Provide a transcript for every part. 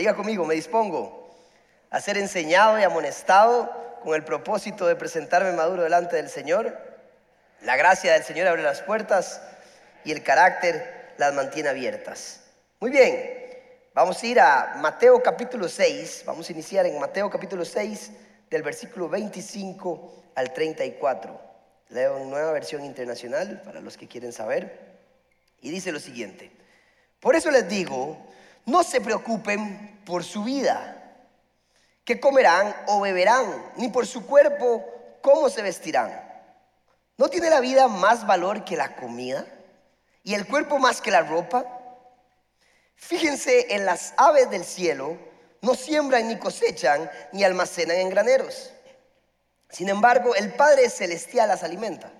Diga conmigo, me dispongo a ser enseñado y amonestado con el propósito de presentarme maduro delante del Señor. La gracia del Señor abre las puertas y el carácter las mantiene abiertas. Muy bien, vamos a ir a Mateo capítulo 6, vamos a iniciar en Mateo capítulo 6 del versículo 25 al 34. Leo en nueva versión internacional para los que quieren saber. Y dice lo siguiente. Por eso les digo, no se preocupen por su vida, qué comerán o beberán, ni por su cuerpo, cómo se vestirán. ¿No tiene la vida más valor que la comida? ¿Y el cuerpo más que la ropa? Fíjense en las aves del cielo, no siembran ni cosechan, ni almacenan en graneros. Sin embargo, el Padre Celestial las alimenta.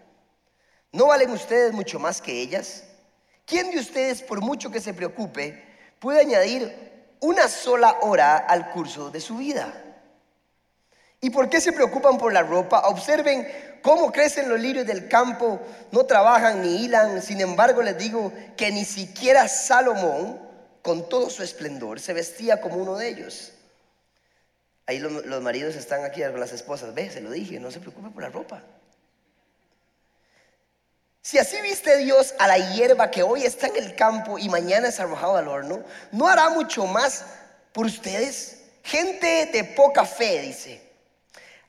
¿No valen ustedes mucho más que ellas? ¿Quién de ustedes, por mucho que se preocupe, puede añadir una sola hora al curso de su vida? ¿Y por qué se preocupan por la ropa? Observen cómo crecen los lirios del campo, no trabajan ni hilan. Sin embargo, les digo que ni siquiera Salomón, con todo su esplendor, se vestía como uno de ellos. Ahí los, maridos están aquí con las esposas. Ve, se lo dije, no se preocupe por la ropa. Si así viste Dios a la hierba que hoy está en el campo y mañana es arrojado al horno, ¿no hará mucho más por ustedes? Gente de poca fe, dice.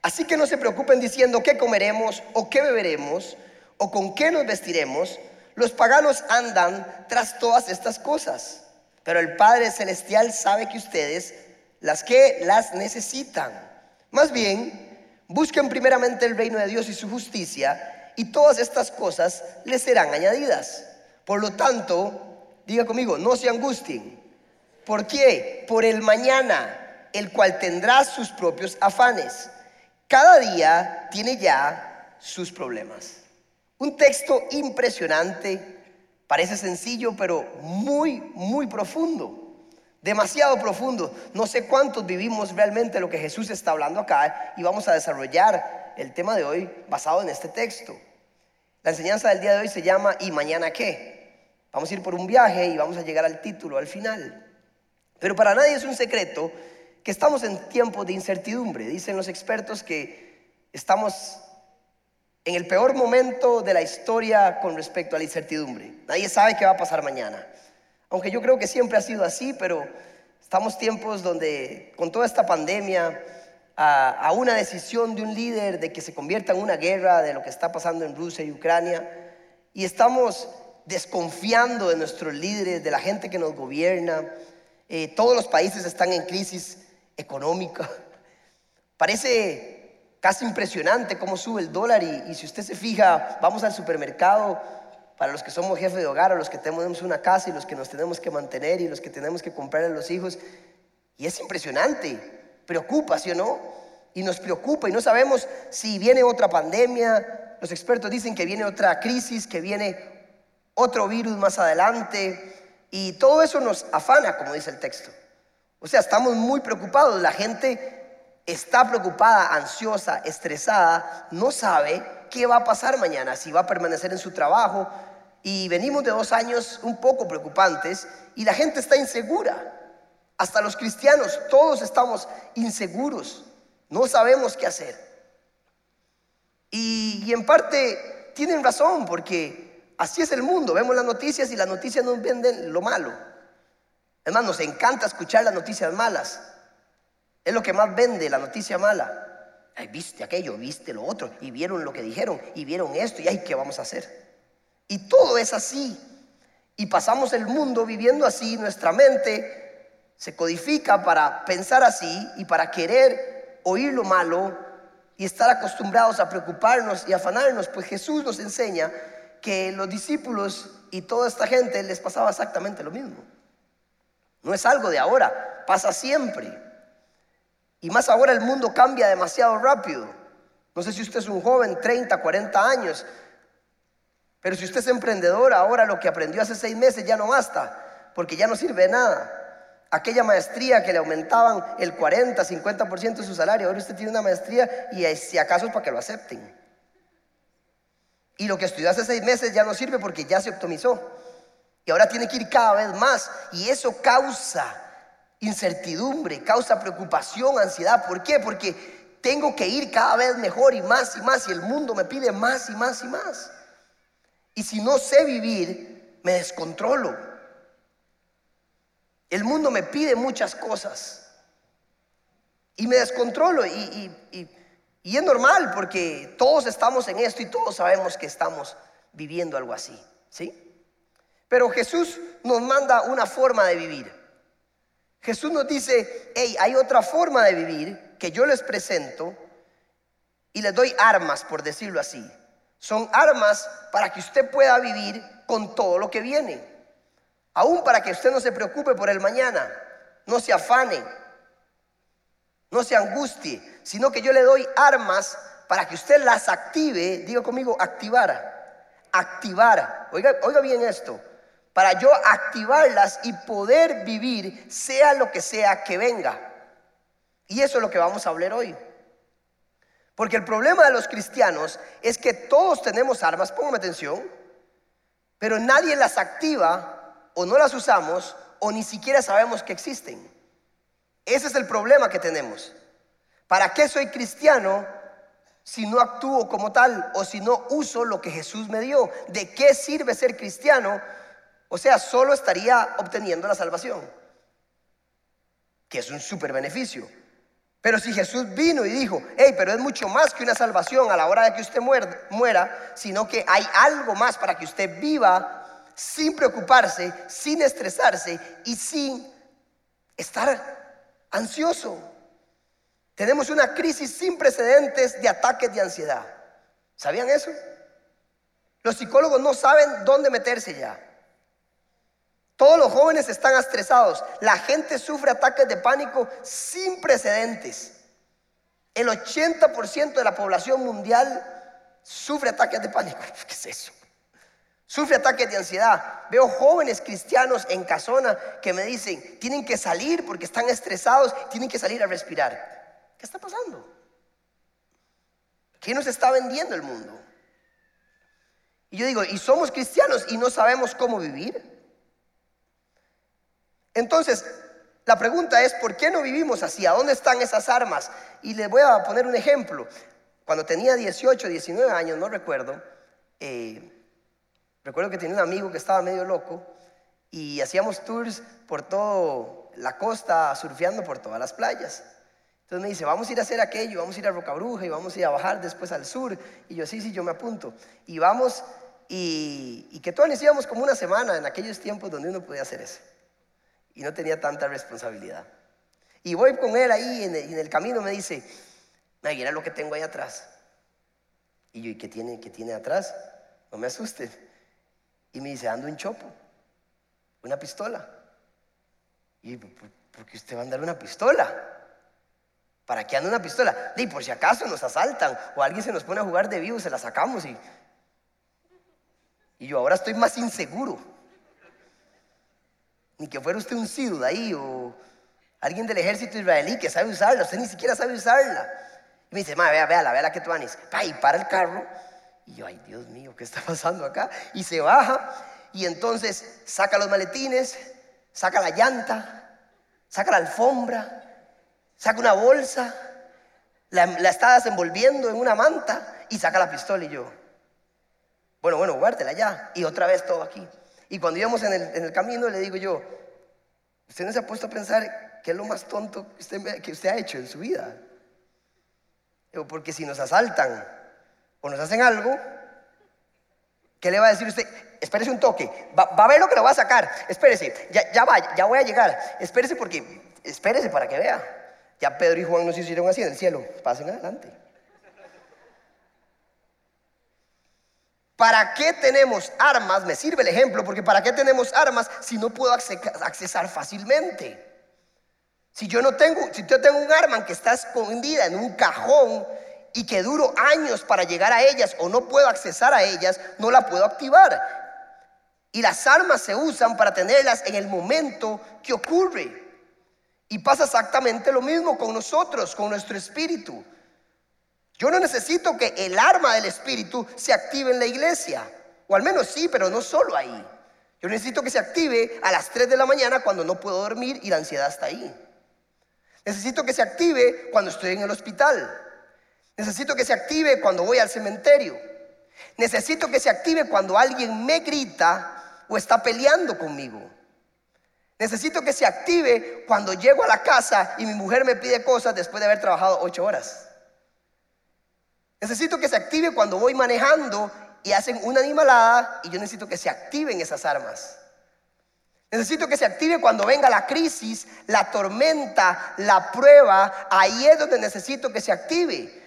Así que no se preocupen diciendo qué comeremos o qué beberemos o con qué nos vestiremos. Los paganos andan tras todas estas cosas. Pero el Padre Celestial sabe que ustedes las que las necesitan. Más bien, busquen primeramente el reino de Dios y su justicia, y todas estas cosas les serán añadidas. Por lo tanto, diga conmigo, no se angustien. ¿Por qué? Por el mañana, el cual tendrá sus propios afanes. Cada día tiene ya sus problemas. Un texto impresionante, parece sencillo, pero muy, muy profundo demasiado profundo. No sé cuántos vivimos realmente lo que Jesús está hablando acá y vamos a desarrollar el tema de hoy basado en este texto. La enseñanza del día de hoy se llama ¿Y mañana qué? Vamos a ir por un viaje y vamos a llegar al título al final. Pero para nadie es un secreto que estamos en tiempos de incertidumbre. Dicen los expertos que estamos en el peor momento de la historia con respecto a la incertidumbre. Nadie sabe qué va a pasar mañana. Aunque yo creo que siempre ha sido así, pero estamos tiempos donde con toda esta pandemia, a, una decisión de un líder de que se convierta en una guerra de lo que está pasando en Rusia y Ucrania, y estamos desconfiando de nuestros líderes, de la gente que nos gobierna, eh, todos los países están en crisis económica. Parece casi impresionante cómo sube el dólar y, si usted se fija, vamos al supermercado para los que somos jefes de hogar o los que tenemos una casa y los que nos tenemos que mantener y los que tenemos que comprar a los hijos. Y es impresionante, preocupa, ¿sí o no? Y nos preocupa y no sabemos si viene otra pandemia. Los expertos dicen que viene otra crisis, que viene otro virus más adelante. Y todo eso nos afana, como dice el texto. O sea, estamos muy preocupados. La gente está preocupada, ansiosa, estresada, no sabe qué va a pasar mañana, si va a permanecer en su trabajo, y venimos de dos años un poco preocupantes y la gente está insegura. Hasta los cristianos, todos estamos inseguros. No sabemos qué hacer. Y, en parte tienen razón porque así es el mundo. Vemos las noticias y las noticias nos venden lo malo. Además, nos encanta escuchar las noticias malas. Es lo que más vende, la noticia mala. Ay, viste aquello, viste lo otro, y vieron lo que dijeron, y vieron esto, y ay, ¿qué vamos a hacer? Y todo es así. Y pasamos el mundo viviendo así, nuestra mente se codifica para pensar así y para querer oír lo malo y estar acostumbrados a preocuparnos y afanarnos, pues Jesús nos enseña que los discípulos y toda esta gente les pasaba exactamente lo mismo. No es algo de ahora, pasa siempre. Y más ahora el mundo cambia demasiado rápido. No sé si usted es un joven, 30, 40 años, pero si usted es emprendedor, ahora lo que aprendió hace seis meses ya no basta, porque ya no sirve de nada. Aquella maestría que le aumentaban el 40, 50% de su salario, ahora usted tiene una maestría y si acaso es para que lo acepten. Y lo que estudió hace seis meses ya no sirve porque ya se optimizó. Y ahora tiene que ir cada vez más. Y eso causa incertidumbre, causa preocupación, ansiedad. ¿Por qué? Porque tengo que ir cada vez mejor y más y más y el mundo me pide más y más y más. Y si no sé vivir, me descontrolo. El mundo me pide muchas cosas y me descontrolo y, es normal porque todos estamos en esto y todos sabemos que estamos viviendo algo así, ¿sí? Pero Jesús nos manda una forma de vivir. Jesús nos dice, hey, hay otra forma de vivir que yo les presento y les doy armas, por decirlo así. Son armas para que usted pueda vivir con todo lo que viene. Aún para que usted no se preocupe por el mañana, no se afane, no se angustie, sino que yo le doy armas para que usted las active, diga conmigo, activar, activar. Oiga, oiga bien esto, para yo activarlas y poder vivir sea lo que sea que venga. Y eso es lo que vamos a hablar hoy. Porque el problema de los cristianos es que todos tenemos armas, póngame atención, pero nadie las activa o no las usamos o ni siquiera sabemos que existen. Ese es el problema que tenemos. ¿Para qué soy cristiano si no actúo como tal o si no uso lo que Jesús me dio? ¿De qué sirve ser cristiano o sea, solo estaría obteniendo la salvación, que es un súper beneficio. Pero si Jesús vino y dijo, hey, pero es mucho más que una salvación a la hora de que usted muera, sino que hay algo más para que usted viva sin preocuparse, sin estresarse y sin estar ansioso. Tenemos una crisis sin precedentes de ataques de ansiedad. ¿Sabían eso? Los psicólogos no saben dónde meterse ya. Todos los jóvenes están estresados. La gente sufre ataques de pánico sin precedentes. El 80% de la población mundial sufre ataques de pánico. ¿Qué es eso? Sufre ataques de ansiedad. Veo jóvenes cristianos en casona que me dicen, tienen que salir porque están estresados, tienen que salir a respirar. ¿Qué está pasando? ¿Qué nos está vendiendo el mundo? Y yo digo, ¿y somos cristianos y no sabemos cómo vivir? Entonces, la pregunta es, ¿por qué no vivimos así? ¿A dónde están esas armas? Y les voy a poner un ejemplo. Cuando tenía 18, 19 años, no recuerdo, eh, recuerdo que tenía un amigo que estaba medio loco y hacíamos tours por toda la costa, surfeando por todas las playas. Entonces me dice, vamos a ir a hacer aquello, vamos a ir a Rocabruja y vamos a bajar después al sur. Y yo, sí, sí, yo me apunto. Y vamos, y, que todos íbamos como una semana en aquellos tiempos donde uno podía hacer eso y no tenía tanta responsabilidad. Y voy con él ahí en el, camino me dice, mira lo que tengo ahí atrás. Y yo, ¿y qué tiene, qué tiene atrás? No me asustes. Y me dice, ando un chopo, una pistola. Y ¿por qué usted va a andar una pistola? ¿Para qué anda una pistola? Y por si acaso nos asaltan o alguien se nos pone a jugar de vivo, se la sacamos y... Y yo ahora estoy más inseguro ni que fuera usted un de ahí o alguien del ejército israelí que sabe usarla, usted ni siquiera sabe usarla. Y me dice, madre, vea, véala, véala que tú anis. y para el carro. Y yo, ay, Dios mío, ¿qué está pasando acá? Y se baja y entonces saca los maletines, saca la llanta, saca la alfombra, saca una bolsa, la, está desenvolviendo en una manta y saca la pistola y yo, bueno, bueno, guárdela ya. Y otra vez todo aquí. Y cuando íbamos en el, camino, le digo yo, ¿usted no se ha puesto a pensar qué es lo más tonto que usted, que usted ha hecho en su vida? Porque si nos asaltan o nos hacen algo, ¿qué le va a decir usted? Espérese un toque, va, a ver lo que lo va a sacar, espérese, ya, ya va, ya voy a llegar, espérese porque, espérese para que vea. Ya Pedro y Juan nos hicieron así en el cielo, pasen adelante. ¿Para qué tenemos armas? Me sirve el ejemplo, porque ¿para qué tenemos armas si no puedo accesar fácilmente? Si yo no tengo, si yo tengo un arma que está escondida en un cajón y que duro años para llegar a ellas o no puedo accesar a ellas, no la puedo activar. Y las armas se usan para tenerlas en el momento que ocurre. Y pasa exactamente lo mismo con nosotros, con nuestro espíritu. Yo no necesito que el arma del Espíritu se active en la iglesia. O al menos sí, pero no solo ahí. Yo necesito que se active a las 3 de la mañana cuando no puedo dormir y la ansiedad está ahí. Necesito que se active cuando estoy en el hospital. Necesito que se active cuando voy al cementerio. Necesito que se active cuando alguien me grita o está peleando conmigo. Necesito que se active cuando llego a la casa y mi mujer me pide cosas después de haber trabajado ocho horas. Necesito que se active cuando voy manejando y hacen una animalada y yo necesito que se activen esas armas. Necesito que se active cuando venga la crisis, la tormenta, la prueba. Ahí es donde necesito que se active.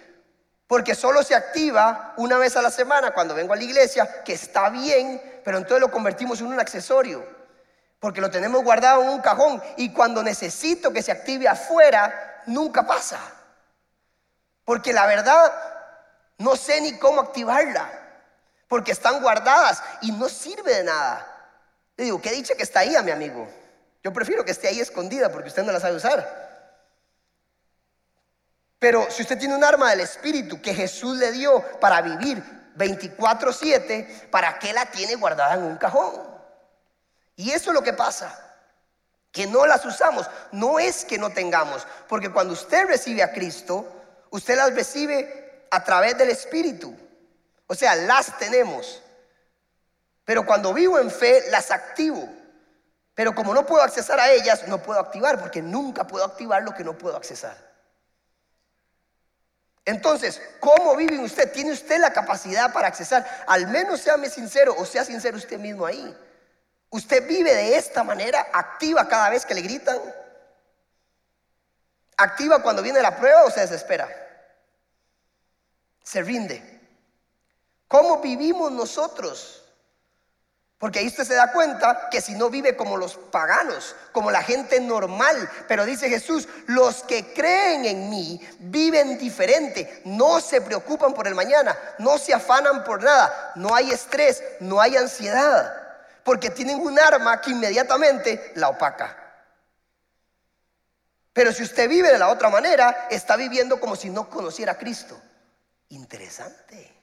Porque solo se activa una vez a la semana cuando vengo a la iglesia, que está bien, pero entonces lo convertimos en un accesorio. Porque lo tenemos guardado en un cajón y cuando necesito que se active afuera, nunca pasa. Porque la verdad, no sé ni cómo activarla. Porque están guardadas y no sirve de nada. Le digo, ¿qué dice que está ahí a mi amigo? Yo prefiero que esté ahí escondida porque usted no la sabe usar. Pero si usted tiene un arma del Espíritu que Jesús le dio para vivir 24/7, ¿para qué la tiene guardada en un cajón? Y eso es lo que pasa. Que no las usamos. No es que no tengamos. Porque cuando usted recibe a Cristo, usted las recibe a través del Espíritu. O sea, las tenemos. Pero cuando vivo en fe, las activo. Pero como no puedo accesar a ellas, no puedo activar, porque nunca puedo activar lo que no puedo accesar. Entonces, ¿cómo vive usted? ¿Tiene usted la capacidad para accesar? Al menos séame sincero o sea sincero usted mismo ahí. ¿Usted vive de esta manera? ¿Activa cada vez que le gritan? ¿Activa cuando viene la prueba o se desespera? Se rinde. ¿Cómo vivimos nosotros? Porque ahí usted se da cuenta que si no vive como los paganos, como la gente normal, pero dice Jesús, los que creen en mí viven diferente, no se preocupan por el mañana, no se afanan por nada, no hay estrés, no hay ansiedad, porque tienen un arma que inmediatamente la opaca. Pero si usted vive de la otra manera, está viviendo como si no conociera a Cristo. Interesante.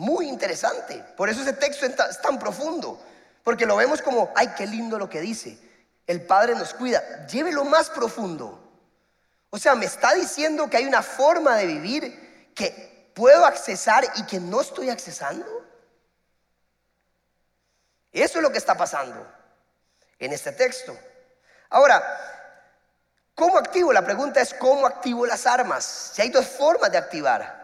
Muy interesante. Por eso ese texto es tan profundo. Porque lo vemos como, ay, qué lindo lo que dice. El Padre nos cuida. Llévelo más profundo. O sea, me está diciendo que hay una forma de vivir que puedo accesar y que no estoy accesando. Eso es lo que está pasando en este texto. Ahora, ¿cómo activo? La pregunta es, ¿cómo activo las armas? Si hay dos formas de activar.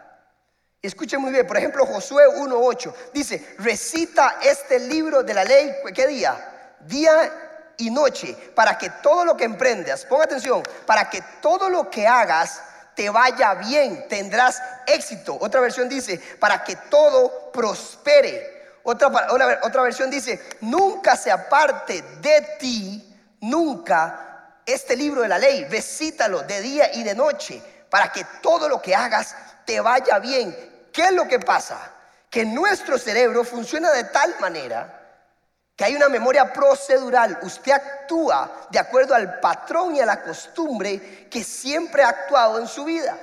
Escuchen muy bien, por ejemplo, Josué 1.8 dice, recita este libro de la ley, ¿qué día? Día y noche, para que todo lo que emprendas, ponga atención, para que todo lo que hagas te vaya bien, tendrás éxito. Otra versión dice, para que todo prospere. Otra, otra, otra versión dice, nunca se aparte de ti, nunca este libro de la ley, recítalo de día y de noche, para que todo lo que hagas te vaya bien. ¿Qué es lo que pasa? Que nuestro cerebro funciona de tal manera que hay una memoria procedural. Usted actúa de acuerdo al patrón y a la costumbre que siempre ha actuado en su vida.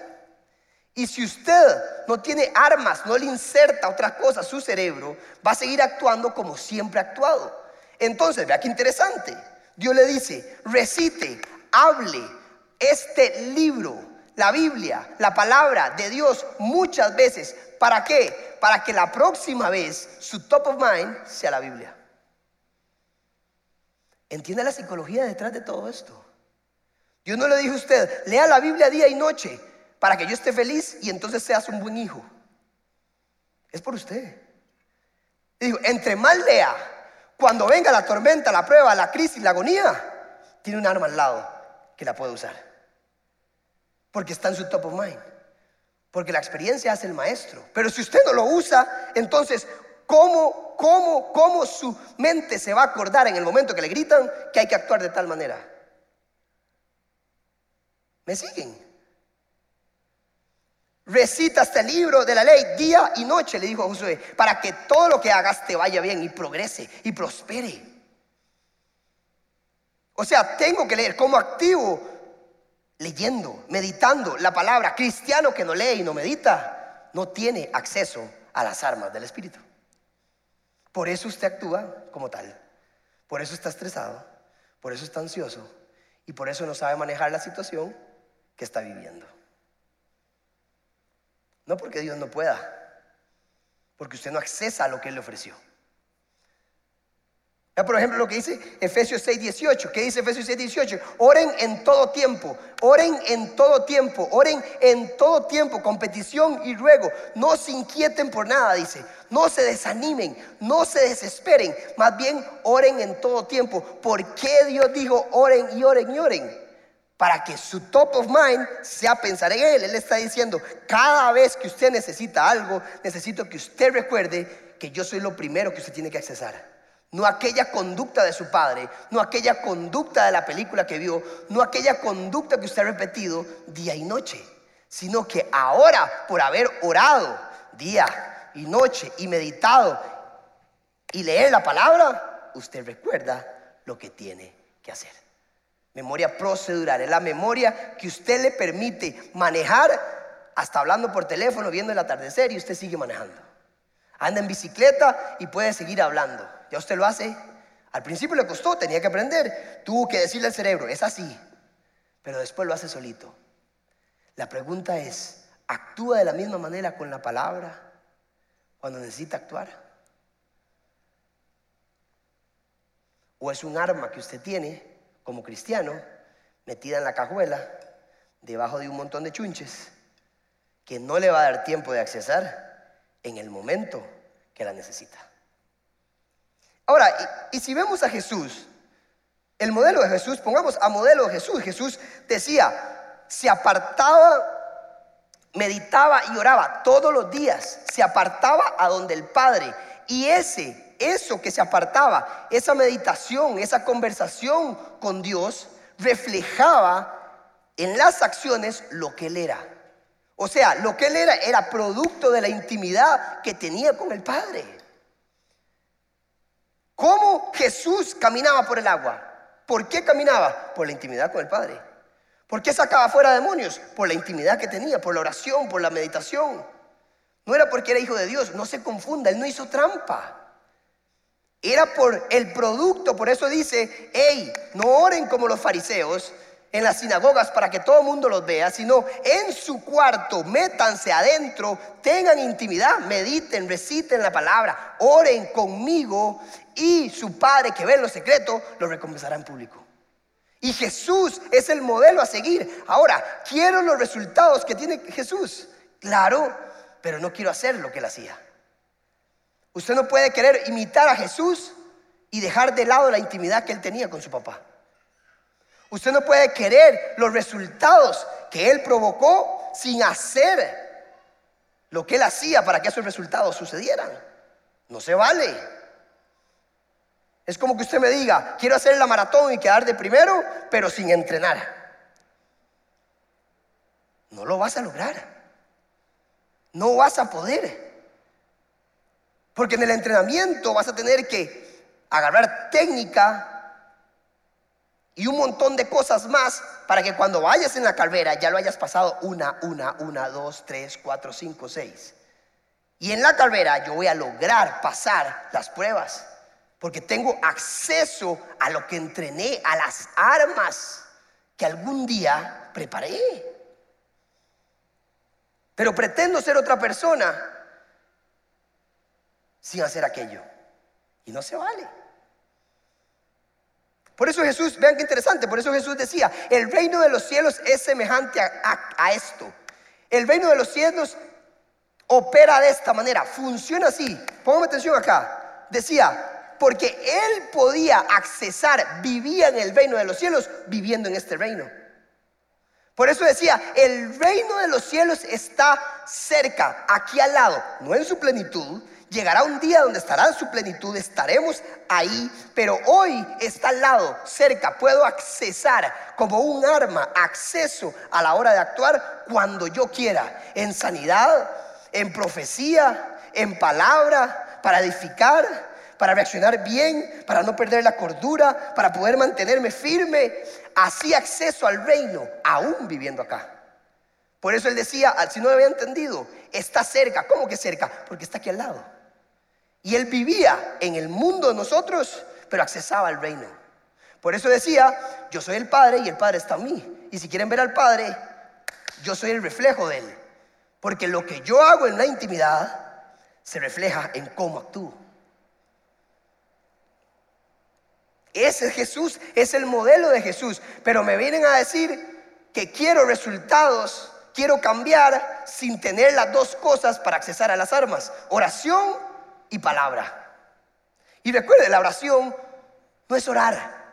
Y si usted no tiene armas, no le inserta otra cosa a su cerebro, va a seguir actuando como siempre ha actuado. Entonces, vea qué interesante. Dios le dice, recite, hable este libro la Biblia, la palabra de Dios muchas veces. ¿Para qué? Para que la próxima vez su top of mind sea la Biblia. ¿Entiende la psicología detrás de todo esto? Dios no le dijo a usted, lea la Biblia día y noche para que yo esté feliz y entonces seas un buen hijo. Es por usted. Digo, entre más lea, cuando venga la tormenta, la prueba, la crisis, la agonía, tiene un arma al lado que la puede usar porque está en su top of mind. Porque la experiencia hace el maestro. Pero si usted no lo usa, entonces, ¿cómo, cómo, cómo su mente se va a acordar en el momento que le gritan que hay que actuar de tal manera? ¿Me siguen? Recita este libro de la ley día y noche, le dijo a Josué, para que todo lo que hagas te vaya bien y progrese y prospere. O sea, tengo que leer como activo leyendo, meditando la palabra. Cristiano que no lee y no medita, no tiene acceso a las armas del Espíritu. Por eso usted actúa como tal. Por eso está estresado, por eso está ansioso y por eso no sabe manejar la situación que está viviendo. No porque Dios no pueda, porque usted no accesa a lo que Él le ofreció. Por ejemplo, lo que dice Efesios 6, 18. ¿Qué dice Efesios 6, 18? Oren en todo tiempo, oren en todo tiempo, oren en todo tiempo, con petición y ruego. No se inquieten por nada, dice. No se desanimen, no se desesperen. Más bien, oren en todo tiempo. ¿Por qué Dios dijo oren y oren y oren? Para que su top of mind sea pensar en Él. Él está diciendo, cada vez que usted necesita algo, necesito que usted recuerde que yo soy lo primero que usted tiene que accesar no aquella conducta de su padre, no aquella conducta de la película que vio, no aquella conducta que usted ha repetido día y noche, sino que ahora, por haber orado día y noche y meditado y leer la palabra, usted recuerda lo que tiene que hacer. Memoria procedural, es la memoria que usted le permite manejar hasta hablando por teléfono, viendo el atardecer y usted sigue manejando. Anda en bicicleta y puede seguir hablando. Ya usted lo hace. Al principio le costó, tenía que aprender. Tuvo que decirle al cerebro, es así. Pero después lo hace solito. La pregunta es, ¿actúa de la misma manera con la palabra cuando necesita actuar? ¿O es un arma que usted tiene como cristiano metida en la cajuela debajo de un montón de chunches que no le va a dar tiempo de accesar en el momento que la necesita? Ahora, y, si vemos a Jesús, el modelo de Jesús, pongamos a modelo de Jesús, Jesús decía, se apartaba, meditaba y oraba todos los días, se apartaba a donde el Padre. Y ese, eso que se apartaba, esa meditación, esa conversación con Dios, reflejaba en las acciones lo que él era. O sea, lo que él era era producto de la intimidad que tenía con el Padre. ¿Cómo Jesús caminaba por el agua? ¿Por qué caminaba? Por la intimidad con el Padre. ¿Por qué sacaba fuera demonios? Por la intimidad que tenía, por la oración, por la meditación. No era porque era hijo de Dios, no se confunda, él no hizo trampa. Era por el producto, por eso dice, hey, no oren como los fariseos, en las sinagogas para que todo el mundo los vea, sino en su cuarto, métanse adentro, tengan intimidad, mediten, reciten la palabra, oren conmigo y su Padre que ve en lo secreto lo recompensará en público. Y Jesús es el modelo a seguir. Ahora, quiero los resultados que tiene Jesús. Claro, pero no quiero hacer lo que él hacía. Usted no puede querer imitar a Jesús y dejar de lado la intimidad que él tenía con su papá. Usted no puede querer los resultados que Él provocó sin hacer lo que Él hacía para que esos resultados sucedieran. No se vale. Es como que usted me diga, quiero hacer la maratón y quedar de primero, pero sin entrenar. No lo vas a lograr. No vas a poder. Porque en el entrenamiento vas a tener que agarrar técnica, y un montón de cosas más para que cuando vayas en la carrera ya lo hayas pasado una, una, una, dos, tres, cuatro, cinco, seis. Y en la carrera yo voy a lograr pasar las pruebas porque tengo acceso a lo que entrené, a las armas que algún día preparé. Pero pretendo ser otra persona sin hacer aquello. Y no se vale. Por eso Jesús, vean qué interesante, por eso Jesús decía, el reino de los cielos es semejante a, esto. El reino de los cielos opera de esta manera, funciona así. Póngame atención acá. Decía, porque él podía accesar, vivía en el reino de los cielos, viviendo en este reino. Por eso decía, el reino de los cielos está cerca, aquí al lado, no en su plenitud, Llegará un día donde estará en su plenitud, estaremos ahí, pero hoy está al lado, cerca, puedo accesar como un arma, acceso a la hora de actuar cuando yo quiera, en sanidad, en profecía, en palabra, para edificar, para reaccionar bien, para no perder la cordura, para poder mantenerme firme. Así acceso al reino, aún viviendo acá. Por eso él decía, si no lo había entendido, está cerca. ¿Cómo que cerca? Porque está aquí al lado. Y él vivía en el mundo de nosotros, pero accesaba al reino. Por eso decía, yo soy el Padre y el Padre está en mí. Y si quieren ver al Padre, yo soy el reflejo de Él. Porque lo que yo hago en la intimidad se refleja en cómo actúo. Ese es Jesús, es el modelo de Jesús. Pero me vienen a decir que quiero resultados, quiero cambiar sin tener las dos cosas para accesar a las armas, oración y palabra. Y recuerde, la oración no es orar,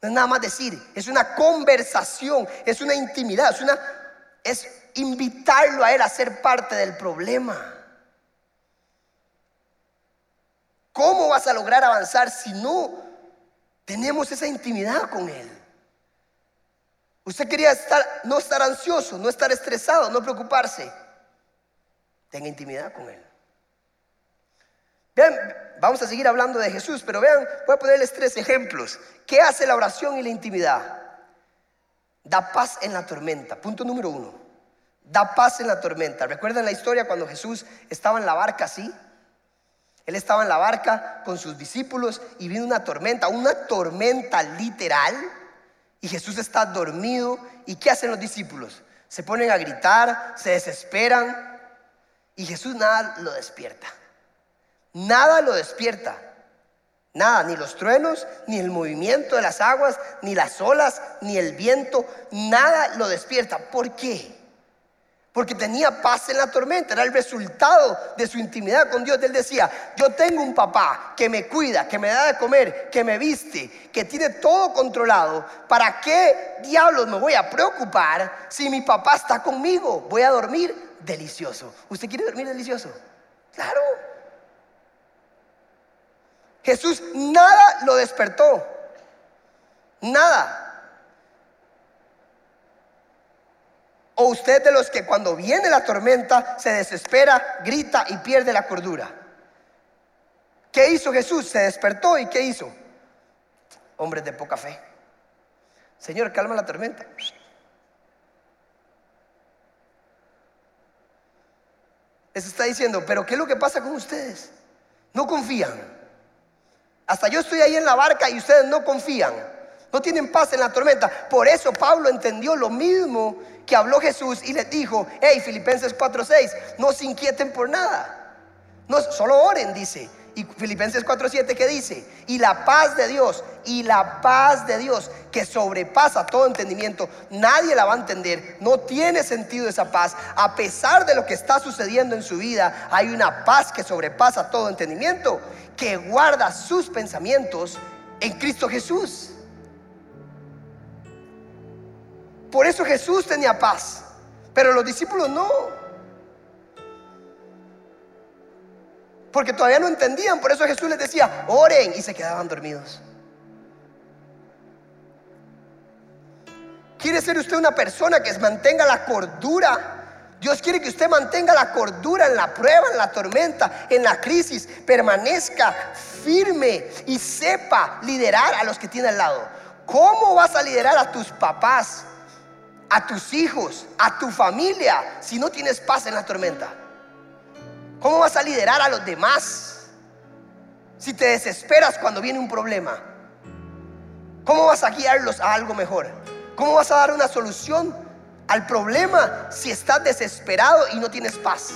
no es nada más decir, es una conversación, es una intimidad, es una es invitarlo a él a ser parte del problema. ¿Cómo vas a lograr avanzar si no tenemos esa intimidad con Él. Usted quería estar, no estar ansioso, no estar estresado, no preocuparse. Tenga intimidad con Él. Vean, vamos a seguir hablando de Jesús, pero vean, voy a ponerles tres ejemplos. ¿Qué hace la oración y la intimidad? Da paz en la tormenta. Punto número uno. Da paz en la tormenta. ¿Recuerdan la historia cuando Jesús estaba en la barca así? Él estaba en la barca con sus discípulos y vino una tormenta, una tormenta literal. Y Jesús está dormido. ¿Y qué hacen los discípulos? Se ponen a gritar, se desesperan. Y Jesús nada lo despierta. Nada lo despierta. Nada, ni los truenos, ni el movimiento de las aguas, ni las olas, ni el viento, nada lo despierta. ¿Por qué? Porque tenía paz en la tormenta, era el resultado de su intimidad con Dios. Él decía, yo tengo un papá que me cuida, que me da de comer, que me viste, que tiene todo controlado. ¿Para qué diablos me voy a preocupar si mi papá está conmigo? Voy a dormir delicioso. ¿Usted quiere dormir delicioso? Claro. Jesús nada lo despertó. Nada. ¿O usted de los que cuando viene la tormenta se desespera, grita y pierde la cordura? ¿Qué hizo Jesús? Se despertó y ¿qué hizo? Hombres de poca fe. Señor, calma la tormenta. Les está diciendo, pero ¿qué es lo que pasa con ustedes? No confían. Hasta yo estoy ahí en la barca y ustedes no confían. No tienen paz en la tormenta. Por eso Pablo entendió lo mismo que habló Jesús y les dijo, hey, Filipenses 4:6, no se inquieten por nada. No, solo oren, dice. Y Filipenses 4:7 ¿qué dice? Y la paz de Dios, y la paz de Dios que sobrepasa todo entendimiento, nadie la va a entender, no tiene sentido esa paz. A pesar de lo que está sucediendo en su vida, hay una paz que sobrepasa todo entendimiento, que guarda sus pensamientos en Cristo Jesús. Por eso Jesús tenía paz, pero los discípulos no. Porque todavía no entendían, por eso Jesús les decía, oren y se quedaban dormidos. ¿Quiere ser usted una persona que mantenga la cordura? Dios quiere que usted mantenga la cordura en la prueba, en la tormenta, en la crisis, permanezca firme y sepa liderar a los que tiene al lado. ¿Cómo vas a liderar a tus papás? A tus hijos, a tu familia, si no tienes paz en la tormenta? ¿Cómo vas a liderar a los demás si te desesperas cuando viene un problema? ¿Cómo vas a guiarlos a algo mejor? ¿Cómo vas a dar una solución al problema si estás desesperado y no tienes paz?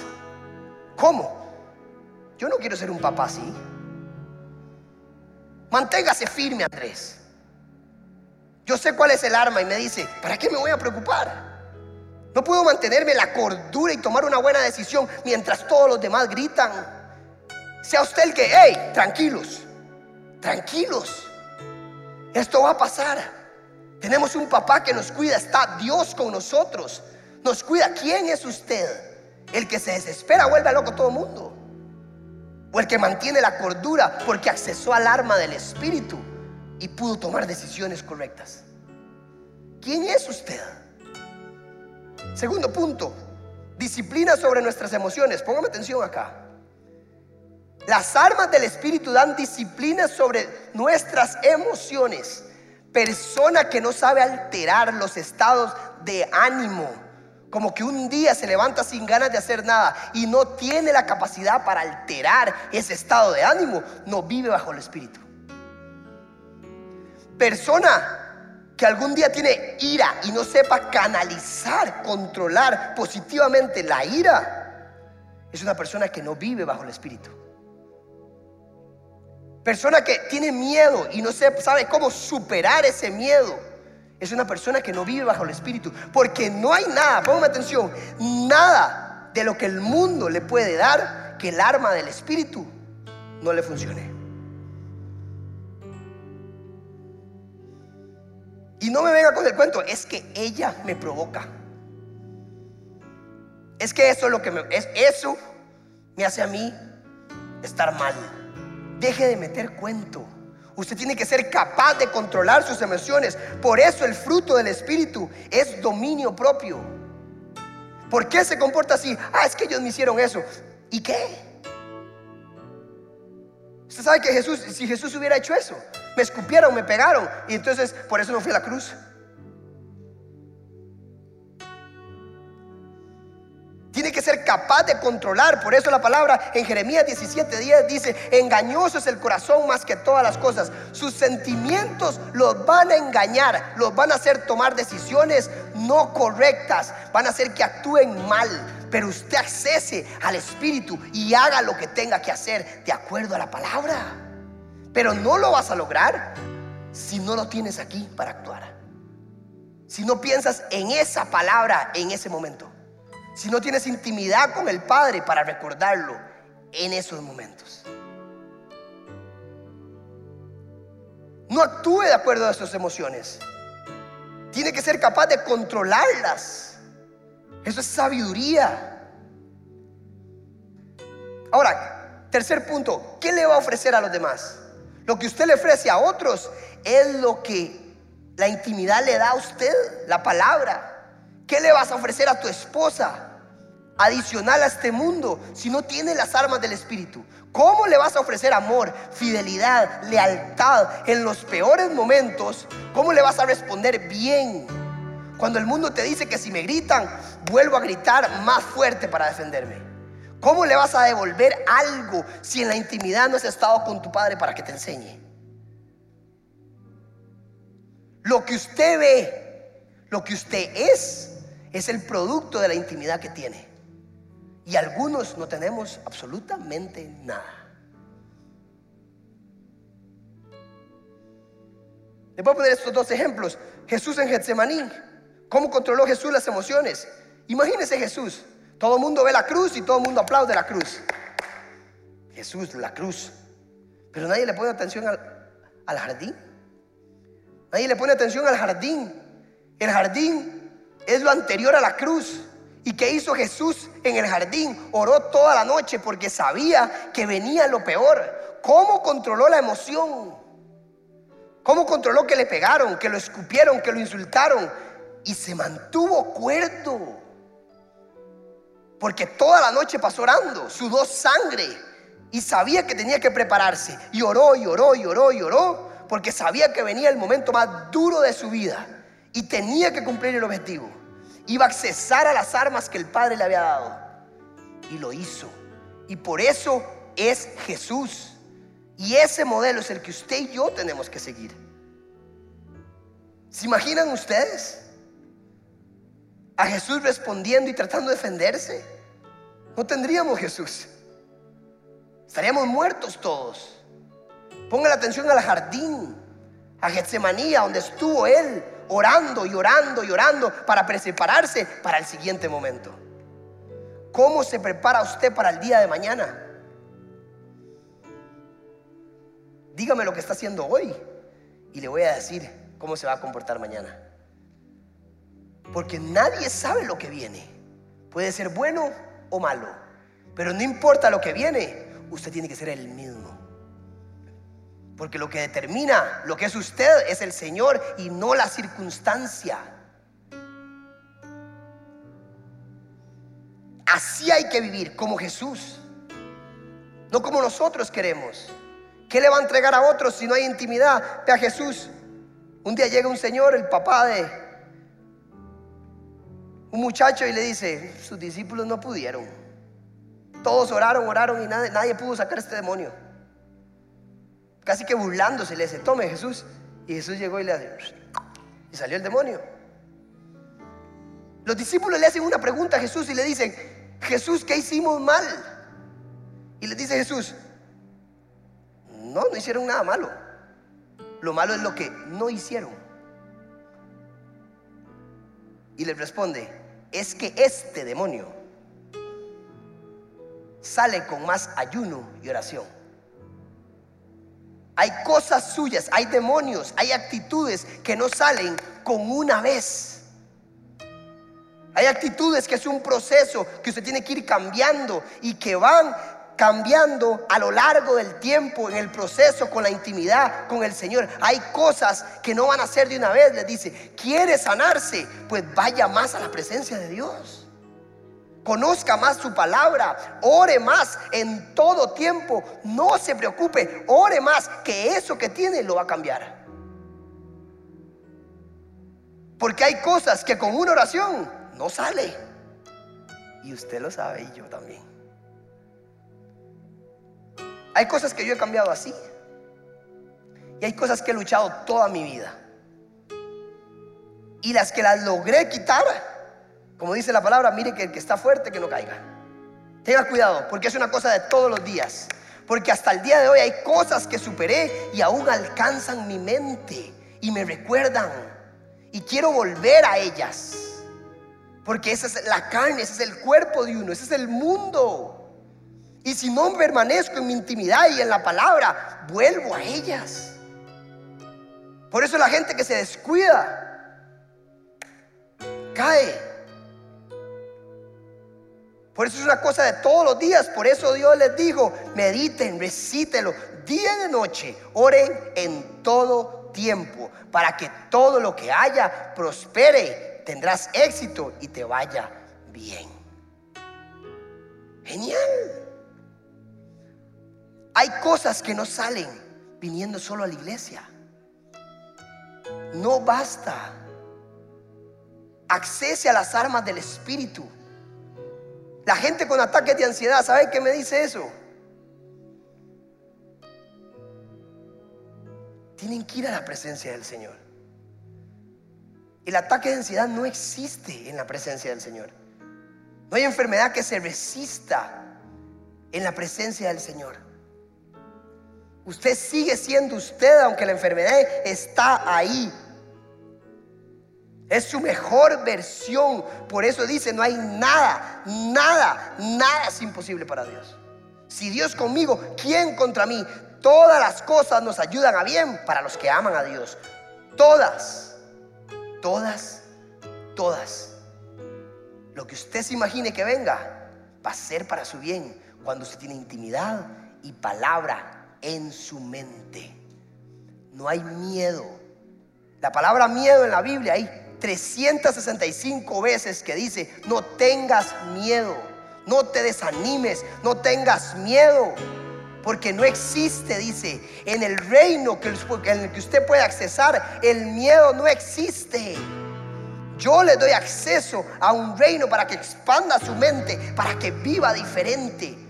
¿Cómo? Yo no quiero ser un papá así. Manténgase firme, Andrés. Yo sé cuál es el arma y me dice, ¿para qué me voy a preocupar? No puedo mantenerme la cordura y tomar una buena decisión mientras todos los demás gritan. Sea usted el que, hey, tranquilos, tranquilos. Esto va a pasar. Tenemos un papá que nos cuida, está Dios con nosotros. Nos cuida. ¿Quién es usted? El que se desespera, vuelve loco todo el mundo. O el que mantiene la cordura porque accesó al arma del Espíritu y pudo tomar decisiones correctas. ¿Quién es usted? Segundo punto, disciplina sobre nuestras emociones. Póngame atención acá. Las armas del Espíritu dan disciplina sobre nuestras emociones. Persona que no sabe alterar los estados de ánimo como que un día se levanta sin ganas de hacer nada y no tiene la capacidad para alterar ese estado de ánimo, no vive bajo el Espíritu. Persona que algún día tiene ira y no sepa canalizar, controlar positivamente la ira, es una persona que no vive bajo el Espíritu. Persona que tiene miedo y no sabe cómo superar ese miedo. Es una persona que no vive bajo el Espíritu. Porque no hay nada, póngame atención, nada de lo que el mundo le puede dar que el arma del Espíritu no le funcione. Y no me venga con el cuento, es que ella me provoca. Es que eso es lo que me, es, eso me hace a mí estar mal. Deje de meter cuento. Usted tiene que ser capaz de controlar sus emociones. Por eso el fruto del Espíritu es dominio propio. ¿Por qué se comporta así? Ah, es que ellos me hicieron eso. ¿Y qué? Usted sabe que Jesús, si Jesús hubiera hecho eso, me escupieron, me pegaron. Y entonces por eso no fui a la cruz. Tiene que ser capaz de controlar. Por eso la palabra en Jeremías 17:10 dice, engañoso es el corazón más que todas las cosas. Sus sentimientos los van a engañar, los van a hacer tomar decisiones no correctas, van a hacer que actúen mal. Pero usted accese al Espíritu y haga lo que tenga que hacer de acuerdo a la palabra. Pero no lo vas a lograr si no lo tienes aquí para actuar. Si no piensas en esa palabra en ese momento si no tienes intimidad con el Padre para recordarlo en esos momentos. No actúe de acuerdo a sus emociones. Tiene que ser capaz de controlarlas. Eso es sabiduría. Ahora, tercer punto, ¿qué le va a ofrecer a los demás? Lo que usted le ofrece a otros es lo que la intimidad le da a usted, la palabra. ¿Qué le vas a ofrecer a tu esposa? adicional a este mundo si no tiene las armas del Espíritu? ¿Cómo le vas a ofrecer amor, fidelidad, lealtad en los peores momentos? ¿Cómo le vas a responder bien? Cuando el mundo te dice que si me gritan, vuelvo a gritar más fuerte para defenderme. ¿Cómo le vas a devolver algo si en la intimidad no has estado con tu padre para que te enseñe? Lo que usted ve, lo que usted es, es el producto de la intimidad que tiene. Y algunos no tenemos absolutamente nada. Le voy a poner estos dos ejemplos. Jesús en Getsemaní. ¿Cómo controló Jesús las emociones? Imagínese Jesús. Todo el mundo ve la cruz y todo el mundo aplaude la cruz. Jesús, la cruz. Pero nadie le pone atención al, al jardín. Nadie le pone atención al jardín. El jardín es lo anterior a la cruz. ¿Y qué hizo Jesús en el jardín? Oró toda la noche porque sabía que venía lo peor. ¿Cómo controló la emoción? ¿Cómo controló que le pegaron, que lo escupieron, que lo insultaron? Y se mantuvo cuerdo. Porque toda la noche pasó orando, sudó sangre y sabía que tenía que prepararse. Y oró y oró y oró y oró porque sabía que venía el momento más duro de su vida y tenía que cumplir el objetivo iba a accesar a las armas que el Padre le había dado. Y lo hizo. Y por eso es Jesús. Y ese modelo es el que usted y yo tenemos que seguir. ¿Se imaginan ustedes? A Jesús respondiendo y tratando de defenderse. No tendríamos Jesús. Estaríamos muertos todos. Ponga la atención al jardín, a Getsemanía, donde estuvo él orando y orando y orando para prepararse para el siguiente momento. ¿Cómo se prepara usted para el día de mañana? Dígame lo que está haciendo hoy y le voy a decir cómo se va a comportar mañana. Porque nadie sabe lo que viene. Puede ser bueno o malo. Pero no importa lo que viene, usted tiene que ser el mismo. Porque lo que determina lo que es usted es el Señor y no la circunstancia. Así hay que vivir como Jesús, no como nosotros queremos. ¿Qué le va a entregar a otros si no hay intimidad? Ve a Jesús. Un día llega un señor, el papá de, un muchacho y le dice, sus discípulos no pudieron. Todos oraron, oraron y nadie, pudo sacar este demonio. Casi que burlándose le dice, tome Jesús. Y Jesús llegó y le hace, y salió el demonio. Los discípulos le hacen una pregunta a Jesús y le dicen, Jesús, ¿qué hicimos mal? Y le dice Jesús, no, no hicieron nada malo. Lo malo es lo que no hicieron. Y le responde, es que este demonio sale con más ayuno y oración. Hay cosas suyas, hay demonios, hay actitudes que no salen con una vez. Hay actitudes que es un proceso que usted tiene que ir cambiando y que van cambiando a lo largo del tiempo en el proceso con la intimidad con el Señor. Hay cosas que no van a ser de una vez. Les dice, ¿quiere sanarse? Pues vaya más a la presencia de Dios. Conozca más su palabra, ore más en todo tiempo, no se preocupe, ore más, que eso que tiene lo va a cambiar. Porque hay cosas que con una oración no sale. Y usted lo sabe y yo también. Hay cosas que yo he cambiado así. Y hay cosas que he luchado toda mi vida. Y las que las logré quitar, como dice la palabra, mire que el que está fuerte que no caiga. Tenga cuidado, porque es una cosa de todos los días. Porque hasta el día de hoy hay cosas que superé y aún alcanzan mi mente y me recuerdan. Y quiero volver a ellas. Porque esa es la carne, ese es el cuerpo de uno, ese es el mundo. Y si no permanezco en mi intimidad y en la palabra, vuelvo a ellas. Por eso la gente que se descuida, cae. Por eso es una cosa de todos los días. Por eso Dios les dijo, mediten, recítelo, día y de noche, oren en todo tiempo, para que todo lo que haya prospere, tendrás éxito y te vaya bien. Genial. Hay cosas que no salen viniendo solo a la iglesia. No basta. Accese a las armas del Espíritu. La gente con ataques de ansiedad, ¿sabe qué me dice eso? Tienen que ir a la presencia del Señor. El ataque de ansiedad no existe en la presencia del Señor. No hay enfermedad que se resista en la presencia del Señor. Usted sigue siendo usted aunque la enfermedad está ahí. Es su mejor versión. Por eso dice, no hay nada, nada, nada es imposible para Dios. Si Dios conmigo, ¿quién contra mí? Todas las cosas nos ayudan a bien para los que aman a Dios. Todas, todas, todas. Lo que usted se imagine que venga va a ser para su bien cuando usted tiene intimidad y palabra en su mente. No hay miedo. La palabra miedo en la Biblia hay 365 veces que dice, no tengas miedo, no te desanimes, no tengas miedo. Porque no existe, dice, en el reino que, en el que usted puede accesar, el miedo no existe. Yo le doy acceso a un reino para que expanda su mente, para que viva diferente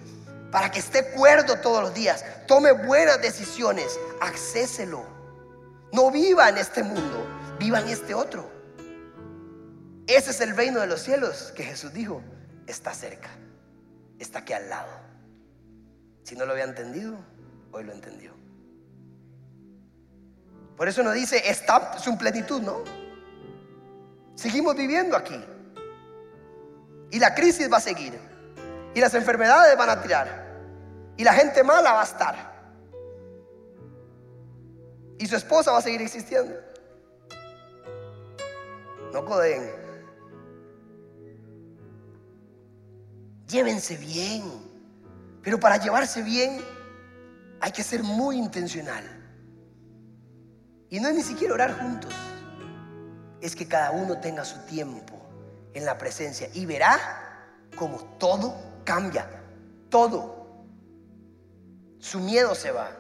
para que esté cuerdo todos los días, tome buenas decisiones, accéselo. No viva en este mundo, viva en este otro. Ese es el reino de los cielos que Jesús dijo, está cerca, está aquí al lado. Si no lo había entendido, hoy lo entendió. Por eso nos dice, está su plenitud, ¿no? Seguimos viviendo aquí. Y la crisis va a seguir. Y las enfermedades van a tirar. Y la gente mala va a estar. Y su esposa va a seguir existiendo. No codeen. Llévense bien. Pero para llevarse bien hay que ser muy intencional. Y no es ni siquiera orar juntos. Es que cada uno tenga su tiempo en la presencia y verá como todo cambia. Todo. Su miedo se va.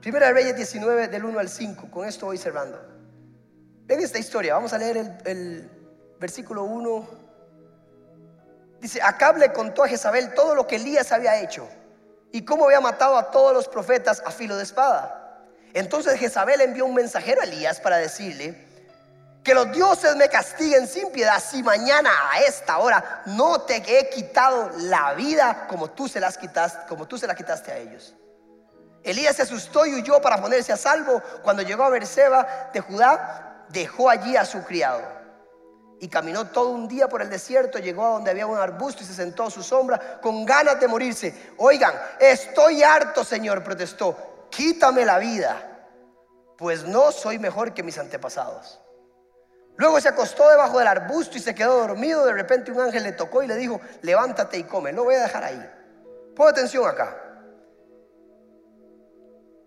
Primera Reyes 19 del 1 al 5. Con esto voy cerrando. Ven esta historia. Vamos a leer el, versículo 1, dice, Acab le contó a Jezabel todo lo que Elías había hecho y cómo había matado a todos los profetas a filo de espada. Entonces Jezabel envió un mensajero a Elías para decirle, que los dioses me castiguen sin piedad si mañana a esta hora no te he quitado la vida como tú se las quitaste, como tú se la quitaste a ellos. Elías se asustó y huyó para ponerse a salvo. Cuando llegó a Berseba de Judá, dejó allí a su criado. Y caminó todo un día por el desierto, llegó a donde había un arbusto y se sentó a su sombra con ganas de morirse. Oigan, estoy harto, Señor, protestó. Quítame la vida, pues no soy mejor que mis antepasados. Luego se acostó debajo del arbusto y se quedó dormido. De repente un ángel le tocó y le dijo, levántate y come. No voy a dejar ahí. Pon atención acá.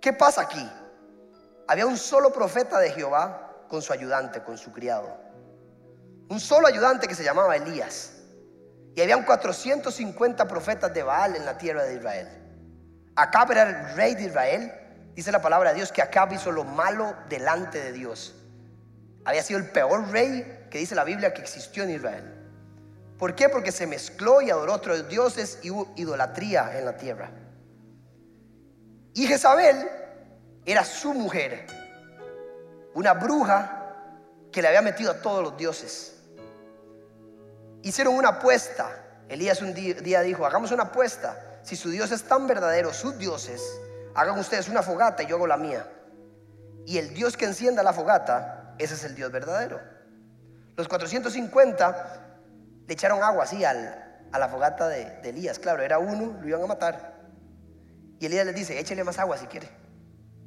¿Qué pasa aquí? Había un solo profeta de Jehová con su ayudante, con su criado. Un solo ayudante que se llamaba Elías. Y habían 450 profetas de Baal en la tierra de Israel. Acab era el rey de Israel. Dice la palabra de Dios que Acab hizo lo malo delante de Dios. Había sido el peor rey que dice la Biblia que existió en Israel. ¿Por qué? Porque se mezcló y adoró otros dioses y hubo idolatría en la tierra. Y Jezabel era su mujer, una bruja que le había metido a todos los dioses. Hicieron una apuesta. Elías un día dijo, hagamos una apuesta. Si su Dios es tan verdadero, sus dioses, hagan ustedes una fogata y yo hago la mía. Y el Dios que encienda la fogata, ese es el Dios verdadero. Los 450 le echaron agua así a la fogata de, Elías. Claro, era uno, lo iban a matar. Y Elías les dice, échele más agua si quiere,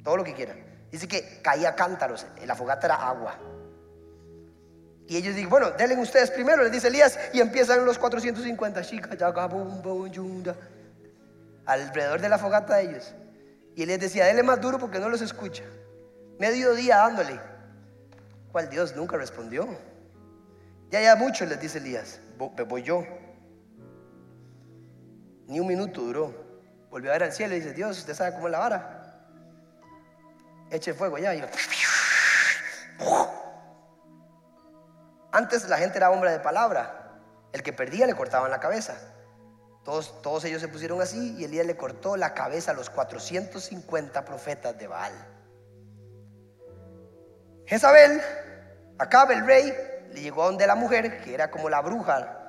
todo lo que quiera. Dice que caía cántaros, la fogata era agua. Y ellos dicen, bueno, denle ustedes primero, les dice Elías, y empiezan los 450, alrededor de la fogata de ellos. Y Elías decía, denle más duro porque no los escucha. Medio día dándole. ¿Cuál Dios nunca respondió? Ya, ya mucho, les dice Elías, voy yo. Ni un minuto duró. Volvió a ver al cielo y dice, Dios, usted sabe cómo es la vara. Eche fuego ya. Antes la gente era hombre de palabra. El que perdía le cortaban la cabeza. Todos, todos ellos se pusieron así y Elías le cortó la cabeza a los 450 profetas de Baal. Jezabel, acá el rey, le llegó a donde la mujer, que era como la bruja.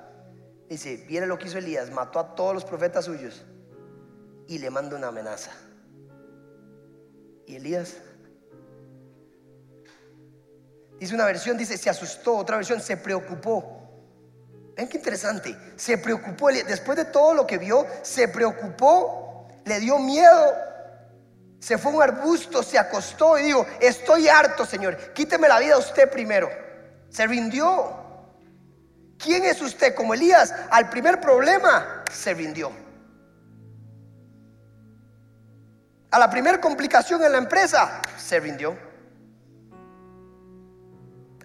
Dice, viene lo que hizo Elías, mató a todos los profetas suyos y le manda una amenaza. Y Elías dice una versión, dice, se asustó, otra versión, se preocupó. Ven qué interesante, se preocupó, después de todo lo que vio, se preocupó, le dio miedo, se fue a un arbusto, se acostó y dijo, estoy harto, Señor, quíteme la vida usted primero. Se rindió. ¿Quién es usted? Como Elías, al primer problema, se rindió. A la primera complicación en la empresa, se rindió.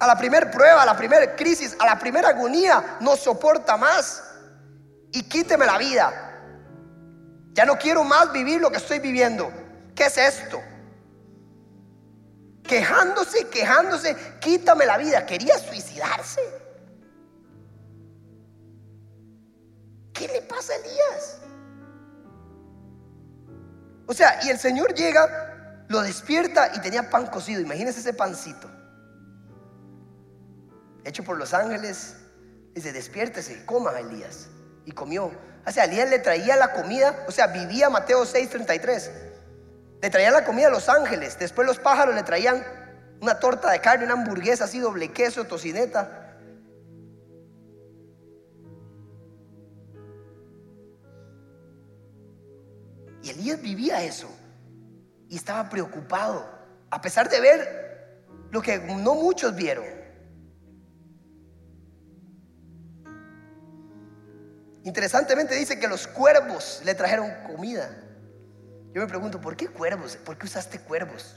A la primera prueba, a la primera crisis, a la primera agonía, no soporta más. Y quíteme la vida. Ya no quiero más vivir lo que estoy viviendo. ¿Qué es esto? Quejándose, quejándose, quítame la vida. Quería suicidarse. ¿Qué le pasa a Elías? O sea, y el Señor llega, lo despierta y tenía pan cocido. Imagínense ese pancito. Hecho por los ángeles. Dice, despiértese, coma Elías. Y comió. O sea, Elías le traía la comida. O sea, vivía Mateo 6:33. Le traían la comida a los ángeles. Después los pájaros le traían una torta de carne, una hamburguesa así, doble queso, tocineta. Y Elías vivía eso. Y estaba preocupado. A pesar de ver lo que no muchos vieron. Interesantemente dice que los cuervos le trajeron comida. Yo me pregunto, ¿por qué cuervos? ¿Por qué usaste cuervos?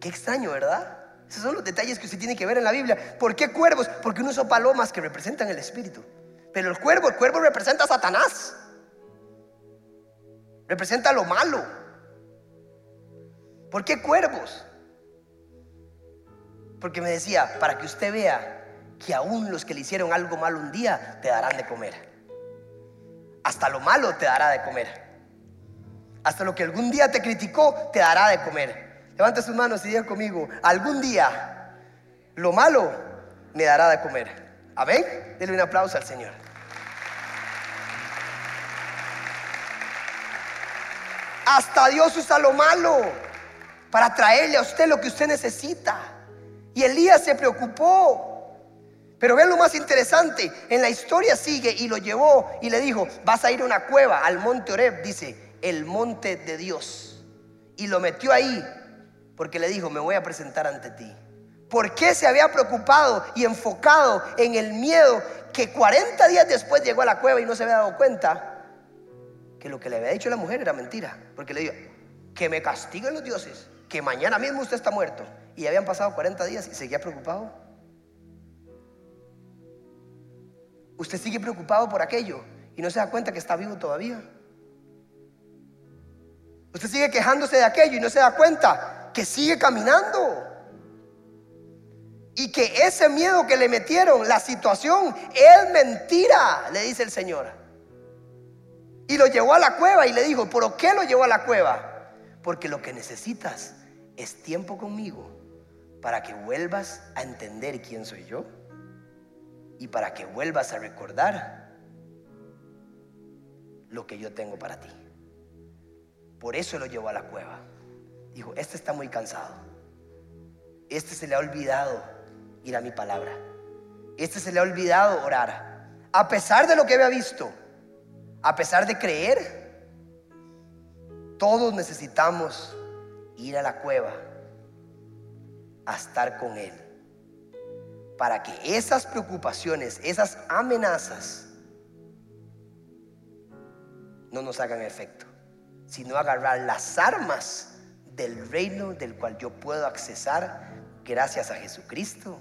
Qué extraño, ¿verdad? Esos son los detalles que usted tiene que ver en la Biblia. ¿Por qué cuervos? Porque uno usó palomas que representan el espíritu. Pero el cuervo, el cuervo representa a Satanás representa lo malo. ¿Por qué cuervos? Porque me decía, para que usted vea que aún los que le hicieron algo malo un día te darán de comer. Hasta lo malo te dará de comer. Hasta lo que algún día te criticó te dará de comer. Levanta sus manos y diga conmigo, algún día lo malo me dará de comer. Amén. Denle un aplauso al Señor. Hasta Dios usa lo malo para traerle a usted lo que usted necesita. Y Elías se preocupó. Pero vean lo más interesante, en la historia sigue y lo llevó y le dijo, vas a ir a una cueva, al monte Oreb, dice, el monte de Dios. Y lo metió ahí porque le dijo, me voy a presentar ante ti. ¿Por qué se había preocupado y enfocado en el miedo que 40 días después llegó a la cueva y no se había dado cuenta que lo que le había dicho la mujer era mentira? Porque le dijo, que me castiguen los dioses, que mañana mismo usted está muerto. Y habían pasado 40 días y seguía preocupado. Usted sigue preocupado por aquello y no se da cuenta que está vivo todavía. Usted sigue quejándose de aquello y no se da cuenta que sigue caminando. Y que ese miedo que le metieron, la situación, es mentira, le dice el Señor. Y lo llevó a la cueva y le dijo, ¿por qué lo llevó a la cueva? Porque lo que necesitas es tiempo conmigo para que vuelvas a entender quién soy yo y para que vuelvas a recordar lo que yo tengo para ti. Por eso lo llevó a la cueva. Dijo, este está muy cansado. Este se le ha olvidado ir a mi palabra. Este se le ha olvidado orar. A pesar de lo que había visto, a pesar de creer, todos necesitamos ir a la cueva a estar con Él para que esas preocupaciones, esas amenazas, no nos hagan efecto, sino agarrar las armas del reino del cual yo puedo accesar gracias a Jesucristo,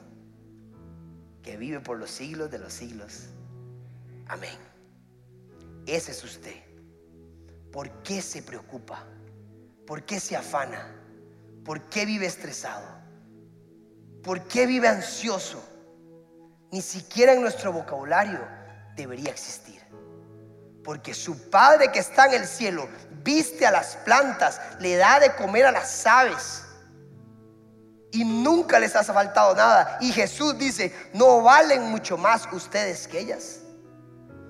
que vive por los siglos de los siglos. Amén. Ese es usted. ¿Por qué se preocupa? ¿Por qué se afana? ¿Por qué vive estresado? ¿Por qué vive ansioso? Ni siquiera en nuestro vocabulario debería existir. Porque su Padre que está en el cielo viste a las plantas, le da de comer a las aves. Y nunca les ha faltado nada. Y Jesús dice, no valen mucho más ustedes que ellas.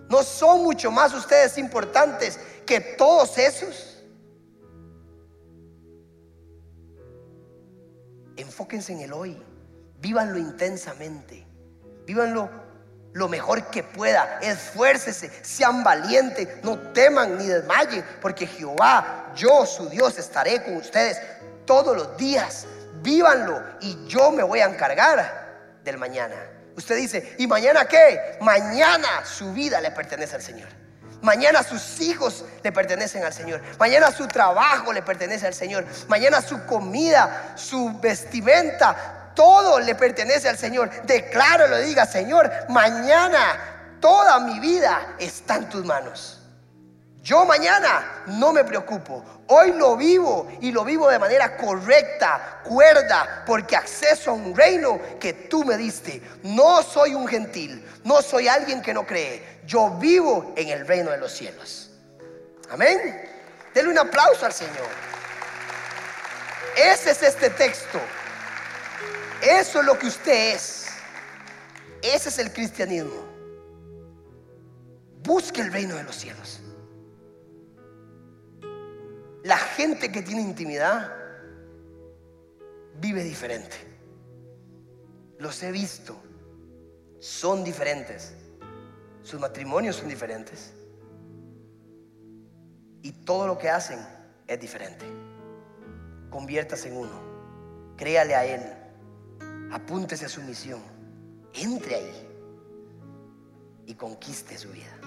No son mucho más ustedes importantes que todos esos. Enfóquense en el hoy. Vívanlo intensamente. Vívanlo lo mejor que pueda. Esfuércese, sean valientes, no teman ni desmayen, porque Jehová, yo su Dios, estaré con ustedes todos los días. Vívanlo y yo me voy a encargar del mañana. Usted dice, ¿y mañana qué? Mañana su vida le pertenece al Señor. Mañana sus hijos le pertenecen al Señor. Mañana su trabajo le pertenece al Señor. Mañana su comida, su vestimenta, todo le pertenece al Señor. Declaro, lo diga, Señor, mañana toda mi vida está en tus manos. Yo mañana no me preocupo. Hoy lo vivo y lo vivo de manera correcta, cuerda, porque acceso a un reino que tú me diste. No soy un gentil, no soy alguien que no cree. Yo vivo en el reino de los cielos. Amén. Denle un aplauso al Señor. Ese es este texto. Eso es lo que usted es. Ese es el cristianismo. Busque el reino de los cielos. La gente que tiene intimidad vive diferente. Los he visto. Son diferentes. Sus matrimonios son diferentes. Y todo lo que hacen es diferente. Conviértase en uno. Créale a Él apúntese a su misión, entre ahí y conquiste su vida.